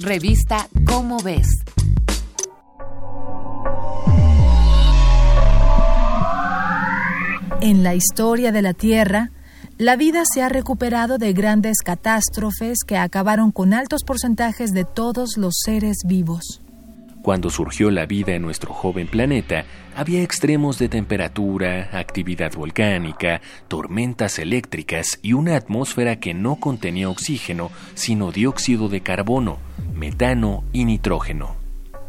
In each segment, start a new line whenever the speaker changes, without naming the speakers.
Revista Cómo ves.
En la historia de la Tierra, la vida se ha recuperado de grandes catástrofes que acabaron con altos porcentajes de todos los seres vivos.
Cuando surgió la vida en nuestro joven planeta, había extremos de temperatura, actividad volcánica, tormentas eléctricas y una atmósfera que no contenía oxígeno, sino dióxido de carbono, metano y nitrógeno.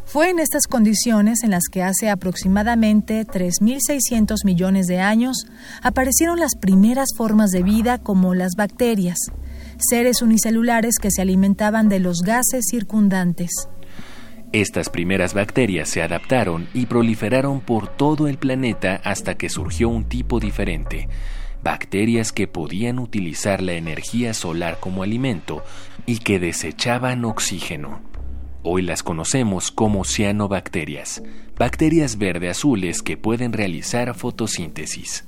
Fue en estas condiciones en las que hace aproximadamente 3.600 millones de años aparecieron las primeras formas de vida como las bacterias, seres unicelulares que se alimentaban de los gases circundantes.
Estas primeras bacterias se adaptaron y proliferaron por todo el planeta hasta que surgió un tipo diferente, bacterias que podían utilizar la energía solar como alimento y que desechaban oxígeno. Hoy las conocemos como cianobacterias, bacterias verde-azules que pueden realizar fotosíntesis.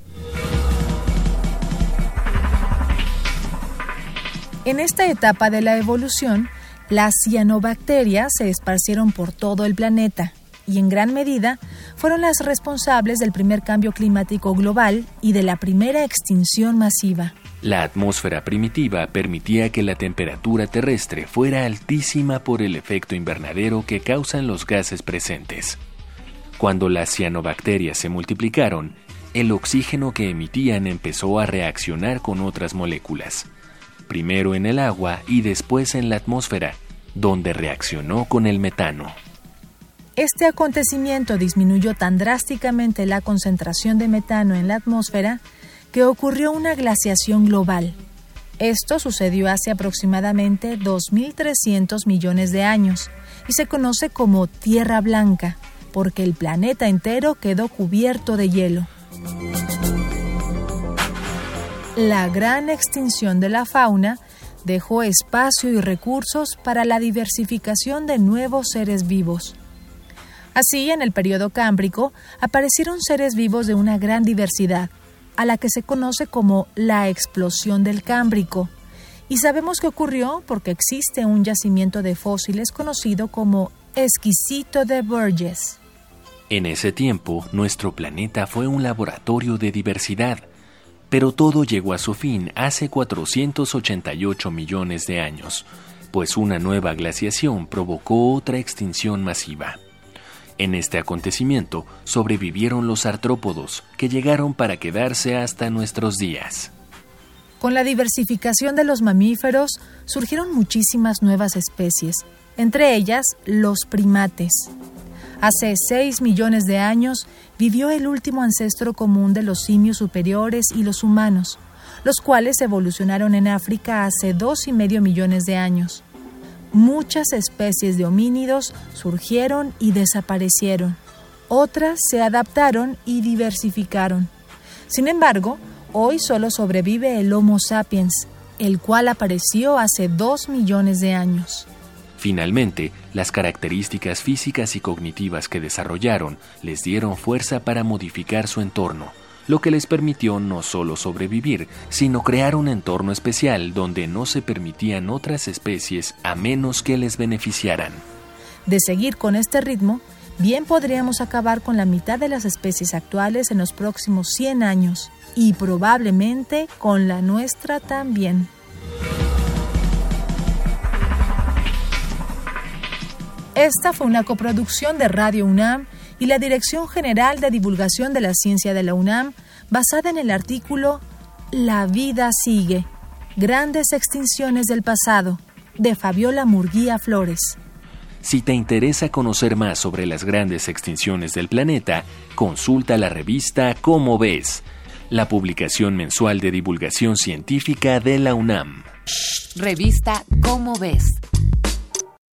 En esta etapa de la evolución, las cianobacterias se esparcieron por todo el planeta y en gran medida fueron las responsables del primer cambio climático global y de la primera extinción masiva.
La atmósfera primitiva permitía que la temperatura terrestre fuera altísima por el efecto invernadero que causan los gases presentes. Cuando las cianobacterias se multiplicaron, el oxígeno que emitían empezó a reaccionar con otras moléculas primero en el agua y después en la atmósfera, donde reaccionó con el metano.
Este acontecimiento disminuyó tan drásticamente la concentración de metano en la atmósfera que ocurrió una glaciación global. Esto sucedió hace aproximadamente 2.300 millones de años y se conoce como Tierra Blanca, porque el planeta entero quedó cubierto de hielo. La gran extinción de la fauna dejó espacio y recursos para la diversificación de nuevos seres vivos. Así, en el periodo cámbrico, aparecieron seres vivos de una gran diversidad, a la que se conoce como la explosión del Cámbrico, y sabemos que ocurrió porque existe un yacimiento de fósiles conocido como Exquisito de Burgess.
En ese tiempo, nuestro planeta fue un laboratorio de diversidad, pero todo llegó a su fin hace 488 millones de años, pues una nueva glaciación provocó otra extinción masiva. En este acontecimiento sobrevivieron los artrópodos, que llegaron para quedarse hasta nuestros días.
Con la diversificación de los mamíferos surgieron muchísimas nuevas especies, entre ellas los primates. Hace 6 millones de años vivió el último ancestro común de los simios superiores y los humanos, los cuales evolucionaron en África hace dos y medio millones de años. Muchas especies de homínidos surgieron y desaparecieron. Otras se adaptaron y diversificaron. Sin embargo, hoy solo sobrevive el Homo sapiens, el cual apareció hace dos millones de años.
Finalmente, las características físicas y cognitivas que desarrollaron les dieron fuerza para modificar su entorno, lo que les permitió no solo sobrevivir, sino crear un entorno especial donde no se permitían otras especies a menos que les beneficiaran.
De seguir con este ritmo, bien podríamos acabar con la mitad de las especies actuales en los próximos 100 años, y probablemente con la nuestra también. Esta fue una coproducción de Radio UNAM y la Dirección General de Divulgación de la Ciencia de la UNAM, basada en el artículo La vida sigue. Grandes extinciones del pasado, de Fabiola Murguía Flores.
Si te interesa conocer más sobre las grandes extinciones del planeta, consulta la revista Cómo ves, la publicación mensual de divulgación científica de la UNAM.
Revista Cómo ves